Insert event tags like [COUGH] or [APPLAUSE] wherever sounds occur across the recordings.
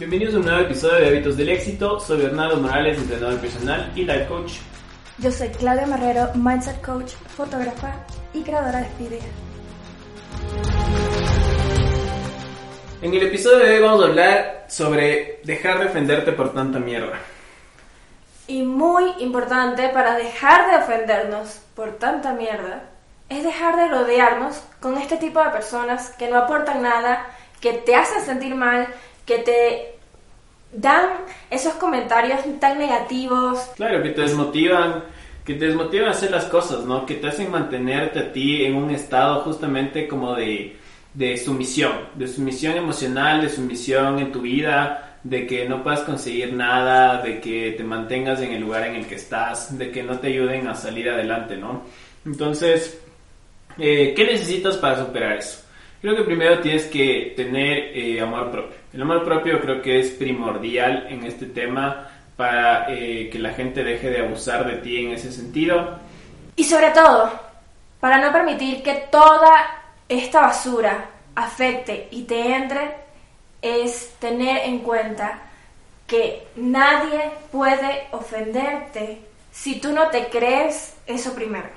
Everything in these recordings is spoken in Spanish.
Bienvenidos a un nuevo episodio de Hábitos del Éxito. Soy Bernardo Morales, entrenador personal y life coach. Yo soy Claudia Marrero, mindset coach, fotógrafa y creadora de Speedy. En el episodio de hoy vamos a hablar sobre dejar de ofenderte por tanta mierda. Y muy importante para dejar de ofendernos por tanta mierda es dejar de rodearnos con este tipo de personas que no aportan nada, que te hacen sentir mal, que te dan esos comentarios tan negativos. Claro, que te desmotivan, que te desmotivan a hacer las cosas, ¿no? Que te hacen mantenerte a ti en un estado justamente como de, de sumisión, de sumisión emocional, de sumisión en tu vida, de que no puedas conseguir nada, de que te mantengas en el lugar en el que estás, de que no te ayuden a salir adelante, ¿no? Entonces, eh, ¿qué necesitas para superar eso? Creo que primero tienes que tener eh, amor propio. El amor propio creo que es primordial en este tema para eh, que la gente deje de abusar de ti en ese sentido. Y sobre todo, para no permitir que toda esta basura afecte y te entre, es tener en cuenta que nadie puede ofenderte si tú no te crees eso primero.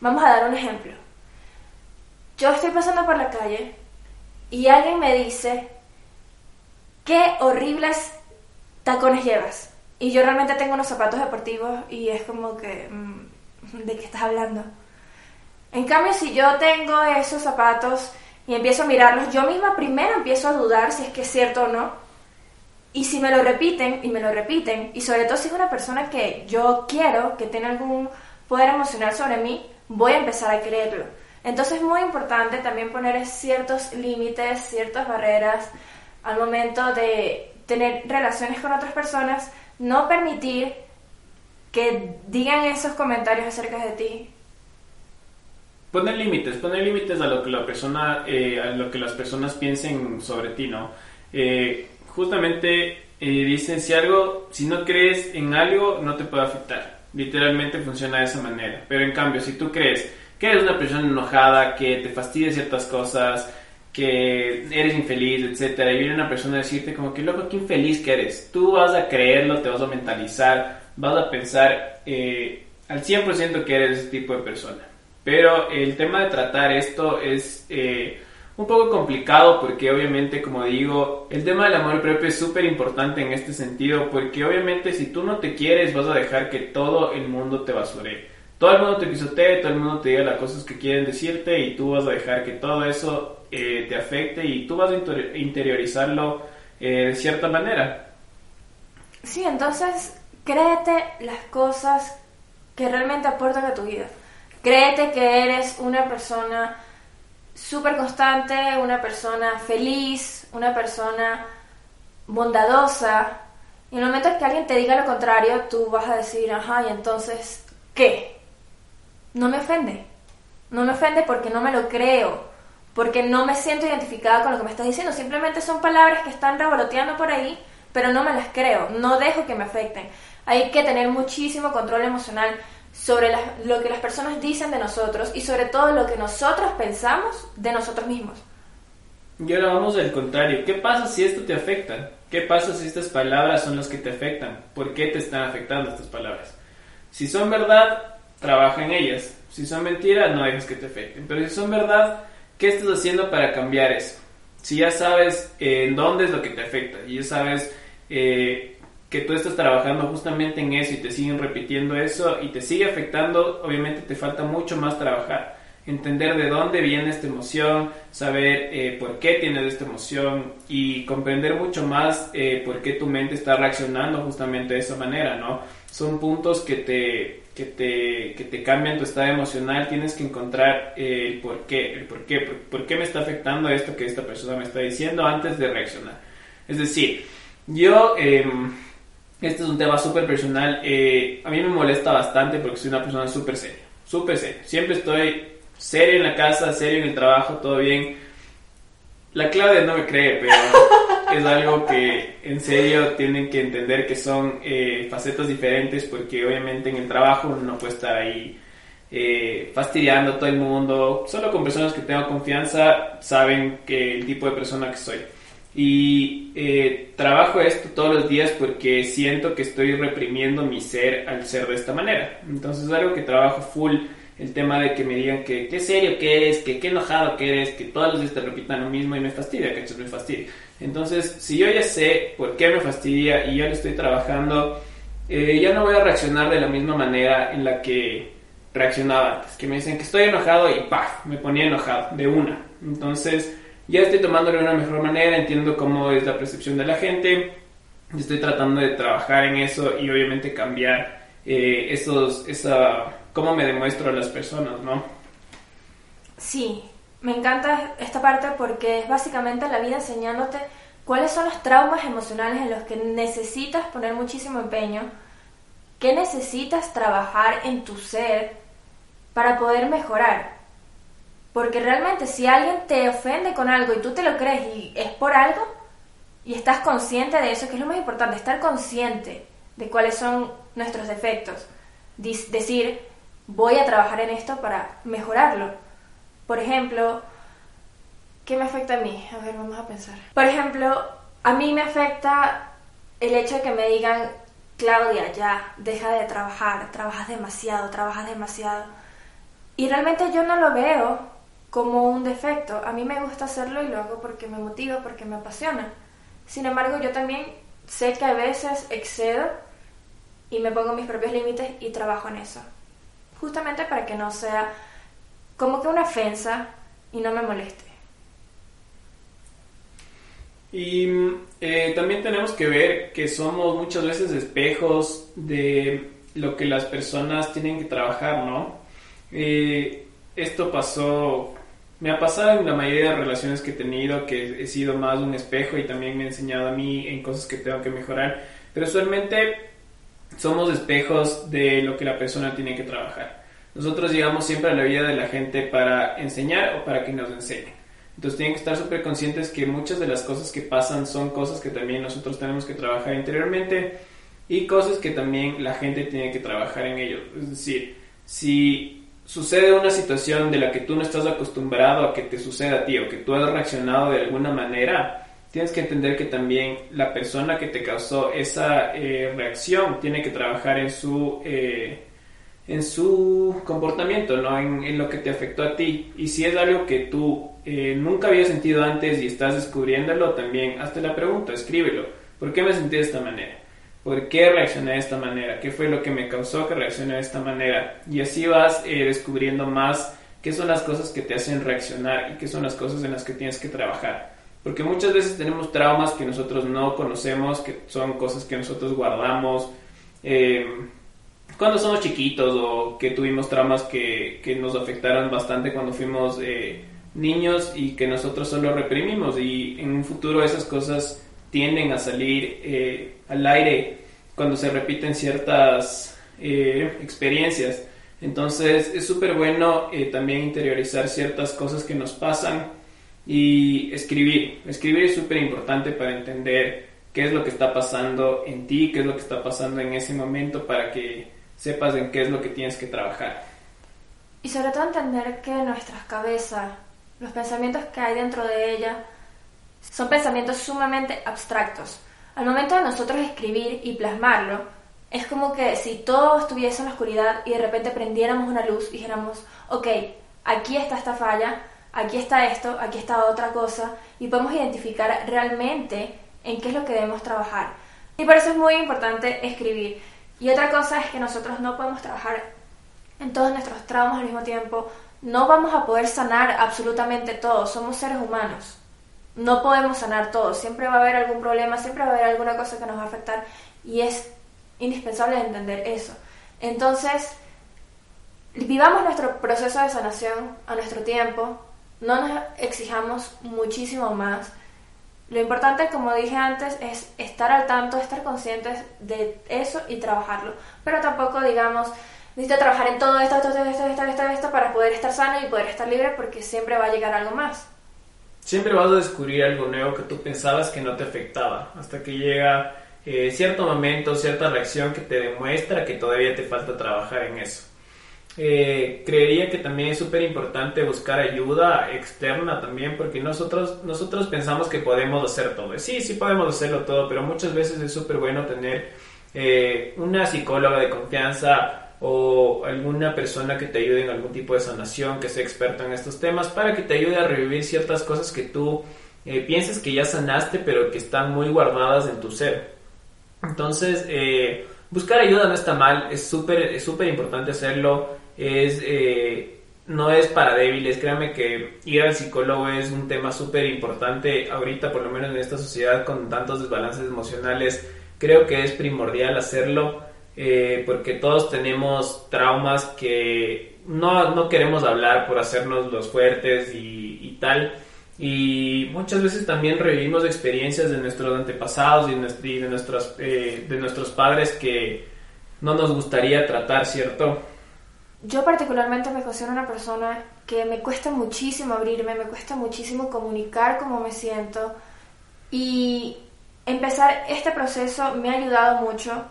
Vamos a dar un ejemplo yo estoy pasando por la calle y alguien me dice, qué horribles tacones llevas. Y yo realmente tengo unos zapatos deportivos y es como que, mm, ¿de qué estás hablando? En cambio, si yo tengo esos zapatos y empiezo a mirarlos, yo misma primero empiezo a dudar si es que es cierto o no. Y si me lo repiten y me lo repiten, y sobre todo si es una persona que yo quiero, que tiene algún poder emocional sobre mí, voy a empezar a creerlo. Entonces es muy importante también poner ciertos límites, ciertas barreras al momento de tener relaciones con otras personas, no permitir que digan esos comentarios acerca de ti. Poner límites, poner límites a lo que la persona, eh, a lo que las personas piensen sobre ti, ¿no? Eh, justamente eh, dicen si algo, si no crees en algo, no te puede afectar. Literalmente funciona de esa manera. Pero en cambio, si tú crees que eres una persona enojada, que te fastidia ciertas cosas, que eres infeliz, etcétera, y viene una persona a decirte como que loco, qué infeliz que eres. Tú vas a creerlo, te vas a mentalizar, vas a pensar eh, al 100% que eres ese tipo de persona. Pero el tema de tratar esto es eh, un poco complicado porque obviamente, como digo, el tema del amor propio es súper importante en este sentido porque obviamente si tú no te quieres vas a dejar que todo el mundo te basuree todo el mundo te pisotee, todo el mundo te diga las cosas que quieren decirte y tú vas a dejar que todo eso eh, te afecte y tú vas a interiorizarlo eh, de cierta manera. Sí, entonces créete las cosas que realmente aportan a tu vida. Créete que eres una persona súper constante, una persona feliz, una persona bondadosa. Y en el momento que alguien te diga lo contrario, tú vas a decir, ajá, y entonces, ¿qué? No me ofende. No me ofende porque no me lo creo, porque no me siento identificada con lo que me estás diciendo. Simplemente son palabras que están revoloteando por ahí, pero no me las creo, no dejo que me afecten. Hay que tener muchísimo control emocional sobre lo que las personas dicen de nosotros y sobre todo lo que nosotros pensamos de nosotros mismos. Y ahora vamos al contrario. ¿Qué pasa si esto te afecta? ¿Qué pasa si estas palabras son las que te afectan? ¿Por qué te están afectando estas palabras? Si son verdad, trabaja en ellas. Si son mentiras, no dejes que te afecten. Pero si son verdad, ¿qué estás haciendo para cambiar eso? Si ya sabes eh, en dónde es lo que te afecta y ya sabes eh, que tú estás trabajando justamente en eso y te siguen repitiendo eso y te sigue afectando, obviamente te falta mucho más trabajar. Entender de dónde viene esta emoción, saber eh, por qué tienes esta emoción y comprender mucho más por qué tu mente está reaccionando justamente de esa manera, ¿no? Son puntos que te, que te, que te cambian tu estado emocional, tienes que encontrar el por qué, el por qué, por, qué me está afectando esto que esta persona me está diciendo antes de reaccionar. Es decir, yo, em, este es un tema súper personal, eh, a mí me molesta bastante porque soy una persona súper seria, súper seria. Siempre estoy serio en la casa, serio en el trabajo, todo bien. La Claudia no me cree, pero [LAUGHS] es algo que en serio tienen que entender que son eh, facetas diferentes porque obviamente en el trabajo uno no puede estar ahí eh, fastidiando a todo el mundo. Solo con personas que tengo confianza saben que el tipo de persona que soy. Y eh, trabajo esto todos los días porque siento que estoy reprimiendo mi ser al ser de esta manera. Entonces es algo que trabajo full el tema de que me digan que qué serio que eres, que qué enojado que eres, que todos los días te repitan lo mismo y me fastidia, que me fastidia. Entonces, si yo ya sé por qué me fastidia y ya lo estoy trabajando, eh, ya no voy a reaccionar de la misma manera en la que reaccionaba antes. Que me dicen que estoy enojado y ¡paf! Me ponía enojado de una. Entonces, ya estoy tomándolo de una mejor manera, entiendo cómo es la percepción de la gente, estoy tratando de trabajar en eso y obviamente cambiar eh, esos, esa cómo me demuestro a las personas, ¿no? Sí, me encanta esta parte porque es básicamente la vida enseñándote cuáles son los traumas emocionales en los que necesitas poner muchísimo empeño, qué necesitas trabajar en tu ser para poder mejorar. Porque realmente si alguien te ofende con algo y tú te lo crees y es por algo, y estás consciente de eso, que es lo más importante, estar consciente de cuáles son nuestros defectos. Decir, voy a trabajar en esto para mejorarlo. Por ejemplo, ¿qué me afecta a mí? A ver, vamos a pensar. Por ejemplo, a mí me afecta el hecho de que me digan, Claudia, ya, deja de trabajar, trabajas demasiado, trabajas demasiado. Y realmente yo no lo veo como un defecto. A mí me gusta hacerlo y lo hago porque me motiva, porque me apasiona. Sin embargo, yo también sé que a veces excedo y me pongo mis propios límites y trabajo en eso justamente para que no sea como que una ofensa y no me moleste. Y eh, también tenemos que ver que somos muchas veces espejos de lo que las personas tienen que trabajar, ¿no? Eh, esto pasó, me ha pasado en la mayoría de relaciones que he tenido, que he sido más un espejo y también me ha enseñado a mí en cosas que tengo que mejorar, pero usualmente somos espejos de lo que la persona tiene que trabajar. Nosotros llegamos siempre a la vida de la gente para enseñar o para que nos enseñen. Entonces tienen que estar súper conscientes que muchas de las cosas que pasan son cosas que también nosotros tenemos que trabajar interiormente y cosas que también la gente tiene que trabajar en ello. Es decir, si sucede una situación de la que tú no estás acostumbrado a que te suceda a ti o que tú has reaccionado de alguna manera, tienes que entender que también la persona que te causó esa eh, reacción tiene que trabajar en su, eh, en su comportamiento, ¿no? En, lo que te afectó a ti. Y si es algo que tú eh, nunca habías sentido antes y estás descubriéndolo, también hazte la pregunta, escríbelo. ¿Por qué me sentí de esta manera? ¿Por qué reaccioné de esta manera? ¿Qué fue lo que me causó que reaccioné de esta manera? Y así vas descubriendo más qué son las cosas que te hacen reaccionar y qué son las cosas en las que tienes que trabajar. Porque muchas veces tenemos traumas que nosotros no conocemos, que son cosas que nosotros guardamos eh, cuando somos chiquitos o que tuvimos traumas que, que nos afectaron bastante cuando fuimos eh, niños y que nosotros solo reprimimos y en un futuro esas cosas tienden a salir eh, al aire cuando se repiten ciertas experiencias. Entonces es súper bueno también interiorizar ciertas cosas que nos pasan y escribir. Escribir es súper importante para entender qué es lo que está pasando en ti, qué es lo que está pasando en ese momento para que sepas en qué es lo que tienes que trabajar. Y sobre todo entender que nuestras cabezas, los pensamientos que hay dentro de ella, son pensamientos sumamente abstractos. Al momento de nosotros escribir y plasmarlo, es como que si todo estuviese en la oscuridad y de repente prendiéramos una luz y dijéramos, ok, aquí está esta falla, aquí está esto, aquí está otra cosa, y podemos identificar realmente en qué es lo que debemos trabajar. Y por eso es muy importante escribir. Y otra cosa es que nosotros no podemos trabajar en todos nuestros traumas al mismo tiempo. No vamos a poder sanar absolutamente todo. Somos seres humanos. No podemos sanar todo. Siempre va a haber algún problema, siempre va a haber alguna cosa que nos va a afectar. Y es indispensable entender eso. Entonces, vivamos nuestro proceso de sanación a nuestro tiempo, no nos exijamos muchísimo más. Lo importante, como dije antes, es estar al tanto, estar conscientes de eso y trabajarlo. Pero tampoco, digamos, necesito trabajar en todo esto, esto, esto, esto, esto, esto, para poder estar sano y poder estar libre porque siempre va a llegar algo más. Siempre vas a descubrir algo nuevo que tú pensabas que no te afectaba, hasta que llega eh, cierto momento, cierta reacción que te demuestra que todavía te falta trabajar en eso. Eh, creería que también es súper importante buscar ayuda externa también, porque nosotros, nosotros pensamos que podemos hacer todo. Sí, sí podemos hacerlo todo, pero muchas veces es súper bueno tener eh, una psicóloga de confianza o alguna persona que te ayude en algún tipo de sanación, que sea experta en estos temas, para que te ayude a revivir ciertas cosas que tú eh, pienses que ya sanaste, pero que están muy guardadas en tu ser. Entonces, eh, buscar ayuda no está mal, es súper es súper importante hacerlo, es, eh, no es para débiles, créanme que ir al psicólogo es un tema súper importante ahorita, por lo menos en esta sociedad con tantos desbalances emocionales, creo que es primordial hacerlo eh, porque todos tenemos traumas que no, no, queremos hablar por hacernos los fuertes y, y tal. Y muchas veces también revivimos experiencias de nuestros antepasados y de, nuestros, eh, de nuestros padres que no nos gustaría tratar, ¿cierto? Yo particularmente me considero una persona que me cuesta muchísimo abrirme, me cuesta muchísimo comunicar cómo me siento. Y empezar este proceso me ha ayudado mucho,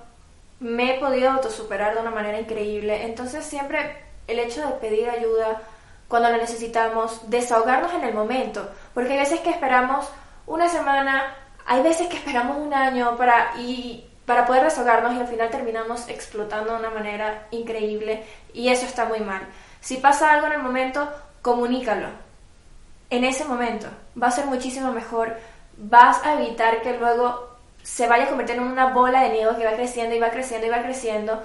me he podido autosuperar de una manera increíble, entonces siempre el hecho de pedir ayuda cuando lo necesitamos, desahogarnos en el momento, porque hay veces que esperamos una semana, hay veces que esperamos un año para, y, para poder desahogarnos y al final terminamos explotando de una manera increíble y eso está muy mal. Si pasa algo en el momento, comunícalo. En ese momento va a ser muchísimo mejor, vas a evitar que luego se vaya a convertir en una bola de nieve que va creciendo y va creciendo y va creciendo.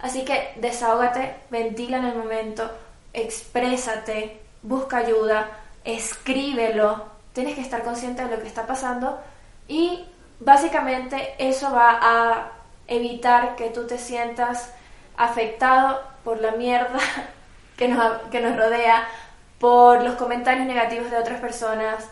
Así que desahógate, ventila en el momento, exprésate, busca ayuda, escríbelo, tienes que estar consciente de lo que está pasando y básicamente eso va a evitar que tú te sientas afectado por la mierda [LAUGHS] que nos, que nos rodea, por los comentarios negativos de otras personas.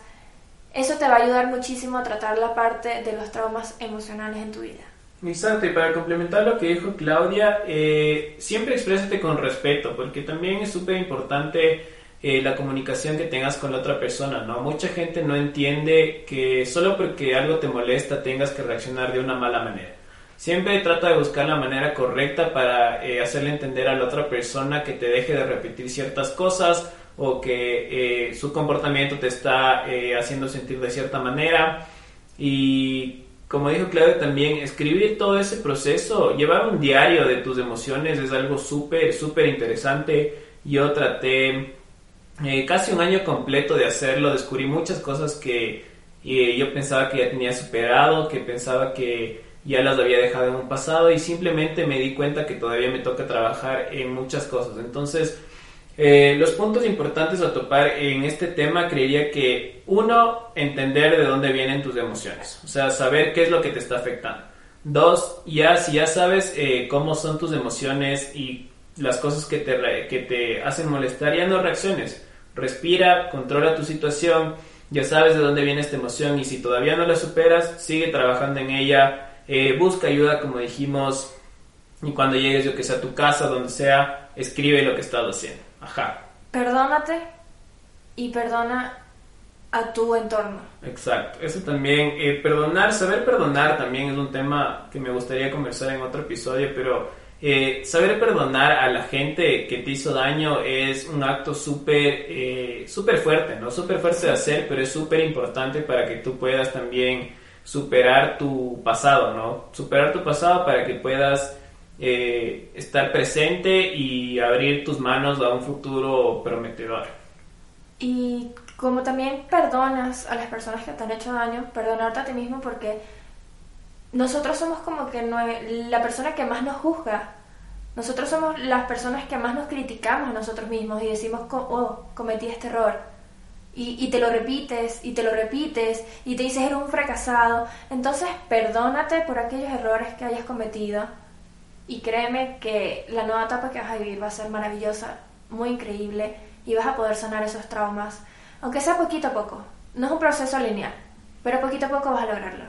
Eso te va a ayudar muchísimo a tratar la parte de los traumas emocionales en tu vida. Exacto, y para complementar lo que dijo Claudia, eh, siempre exprésate con respeto, porque también es súper importante eh, la comunicación que tengas con la otra persona, ¿no? Mucha gente no entiende que solo porque algo te molesta tengas que reaccionar de una mala manera. Siempre trata de buscar la manera correcta para eh, hacerle entender a la otra persona que te deje de repetir ciertas cosas o que su comportamiento te está haciendo sentir de cierta manera y como dijo Claudia también, escribir todo ese proceso, llevar un diario de tus emociones es algo súper, súper interesante. Yo traté eh, casi un año completo de hacerlo, descubrí muchas cosas que eh, yo pensaba que ya tenía superado, que pensaba que ya las había dejado en un pasado y simplemente me di cuenta que todavía me toca trabajar en muchas cosas. Entonces, eh, los puntos importantes a topar en este tema creería que uno, entender de dónde vienen tus emociones, o sea, saber qué es lo que te está afectando. Dos, ya si ya sabes eh, cómo son tus emociones y las cosas que te, que te hacen molestar, ya no reacciones. Respira, controla tu situación, ya sabes de dónde viene esta emoción y si todavía no la superas, sigue trabajando en ella, eh, busca ayuda como dijimos y cuando llegues yo que sea a tu casa, donde sea, escribe lo que estás haciendo. Ajá. Perdónate y perdona a tu entorno. Exacto, eso también, eh, perdonar, saber perdonar también es un tema que me gustaría conversar en otro episodio, pero eh, saber perdonar a la gente que te hizo daño es un acto súper eh, súper fuerte, ¿no? Súper fuerte de hacer, pero es súper importante para que tú puedas también superar tu pasado, ¿no? Superar tu pasado para que puedas eh, estar presente y abrir tus manos a un futuro prometedor. Y como también perdonas a las personas que te han hecho daño, perdonarte a ti mismo porque nosotros somos como que no, la persona que más nos juzga. Nosotros somos las personas que más nos criticamos a nosotros mismos y decimos, oh, cometí este error. Y, te lo repites, y te lo repites, y te dices, eres un fracasado. Entonces, perdónate por aquellos errores que hayas cometido y créeme que la nueva etapa que vas a vivir va a ser maravillosa, muy increíble y vas a poder sanar esos traumas, aunque sea poquito a poco. No es un proceso lineal, pero poquito a poco vas a lograrlo.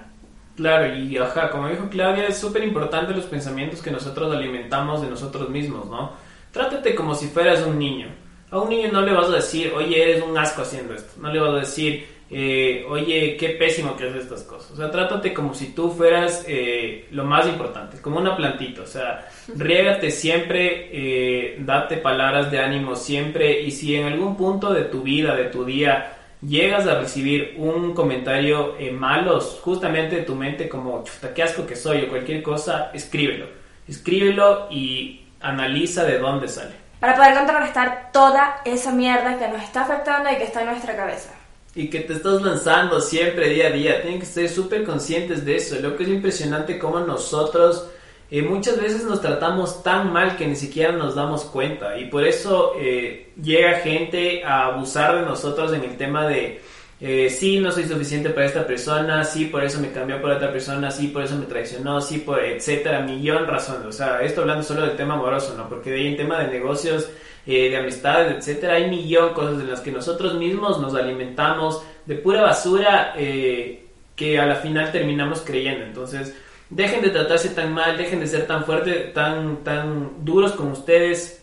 Claro, y ajá, como dijo Claudia, es súper importante los pensamientos que nosotros alimentamos de nosotros mismos, ¿no? Trátate como si fueras un niño. A un niño no le vas a decir, oye, eres un asco haciendo esto. No le vas a decir, eh, oye, qué pésimo que haces estas cosas. O sea, trátate como si tú fueras eh, lo más importante, como una plantita. O sea, riégate siempre, eh, date palabras de ánimo siempre. Y si en algún punto de tu vida, de tu día, llegas a recibir un comentario malo, justamente de tu mente, como, chuta, qué asco que soy o cualquier cosa, escríbelo. Escríbelo y analiza de dónde sale. Para poder contrarrestar toda esa mierda que nos está afectando y que está en nuestra cabeza y que te estás lanzando siempre día a día. Tienen que ser súper conscientes de eso. Lo que es impresionante como nosotros eh, muchas veces nos tratamos tan mal que ni siquiera nos damos cuenta. Y por eso eh, llega gente a abusar de nosotros en el tema de, eh, sí, no soy suficiente para esta persona, sí, por eso me cambió por otra persona, sí, por eso me traicionó, sí, por etcétera, millón razones. O sea, esto hablando solo del tema amoroso, ¿no? Porque de ahí en tema de negocios eh, de amistades, etcétera. Hay millón cosas en las que nosotros mismos nos alimentamos de pura basura eh, que a la final terminamos creyendo. Entonces, dejen de tratarse tan mal, dejen de ser tan fuertes, tan, tan duros con ustedes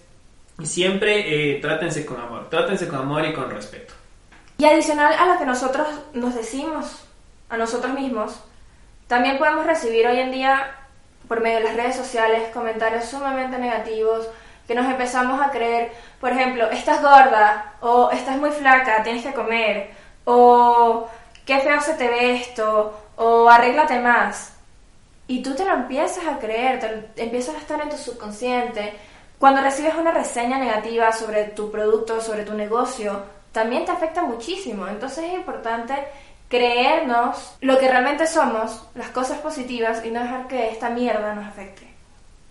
y siempre eh, trátense con amor, trátense con amor y con respeto. Y adicional a lo que nosotros nos decimos a nosotros mismos, también podemos recibir hoy en día por medio de las redes sociales comentarios sumamente negativos que nos empezamos a creer, por ejemplo, estás gorda o estás muy flaca, tienes que comer, o qué feo se te ve esto, o arréglate más. Y tú te lo empiezas a creer, te empiezas a estar en tu subconsciente. Cuando recibes una reseña negativa sobre tu producto, sobre tu negocio, también te afecta muchísimo. Entonces es importante creernos lo que realmente somos, las cosas positivas, y no dejar que esta mierda nos afecte.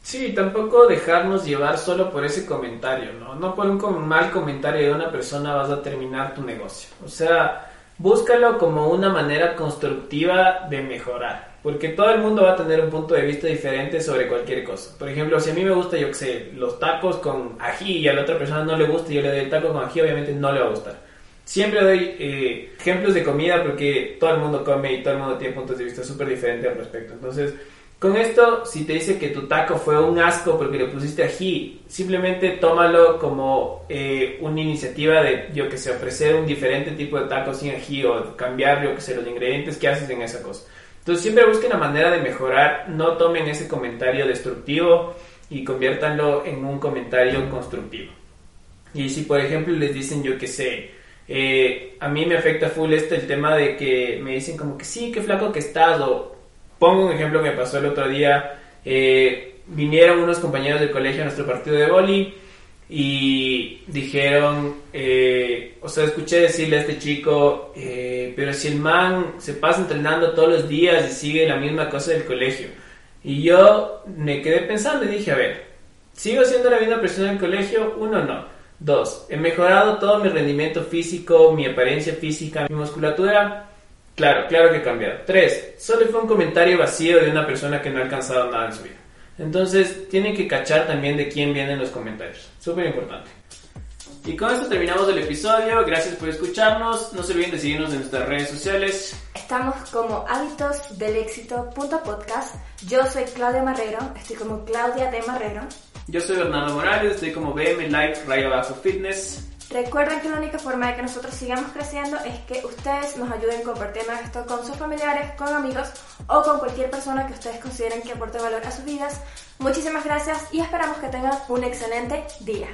Sí, tampoco dejarnos llevar solo por ese comentario, ¿no? No por un mal comentario de una persona vas a terminar tu negocio. O sea, búscalo como una manera constructiva de mejorar. Porque todo el mundo va a tener un punto de vista diferente sobre cualquier cosa. Por ejemplo, si a mí me gusta, yo qué sé, los tacos con ají y a la otra persona no le gusta y yo le doy el taco con ají, obviamente no le va a gustar. Siempre doy eh, ejemplos de comida porque todo el mundo come y todo el mundo tiene puntos de vista súper diferentes al respecto. Entonces, con esto, si te dice que tu taco fue un asco porque le pusiste ají, simplemente tómalo como eh, una iniciativa de, yo que sé, ofrecer un diferente tipo de taco sin ají o cambiar, yo que sé, los ingredientes que haces en esa cosa. Entonces siempre busquen la manera de mejorar, no tomen ese comentario destructivo y conviértanlo en un comentario constructivo. Y si por ejemplo les dicen, yo que sé, eh, a mí me afecta full este el tema de que me dicen como que sí, qué flaco que estás o Pongo un ejemplo que me pasó el otro día. Eh, vinieron unos compañeros del colegio a nuestro partido de boli y dijeron, eh, o sea, escuché decirle a este chico, eh, pero si el man se pasa entrenando todos los días y sigue la misma cosa del colegio. Y yo me quedé pensando y dije, a ver, ¿sigo siendo la misma persona del colegio? Uno, no. Dos, he mejorado todo mi rendimiento físico, mi apariencia física, mi musculatura. Claro, claro que ha cambiado. Tres, solo fue un comentario vacío de una persona que no ha alcanzado nada en su vida. Entonces, tienen que cachar también de quién vienen los comentarios. Súper importante. Y con esto terminamos el episodio. Gracias por escucharnos. No se olviden de seguirnos en nuestras redes sociales. Estamos como hábitosdelexito.podcast. Yo soy Claudia Marrero. Estoy como Claudia de Marrero. Yo soy Bernardo Morales. Estoy como BM Life Rayo Abajo Fitness. Recuerden que la única forma de que nosotros sigamos creciendo es que ustedes nos ayuden compartiendo esto con sus familiares, con amigos o con cualquier persona que ustedes consideren que aporte valor a sus vidas. Muchísimas gracias y esperamos que tengan un excelente día.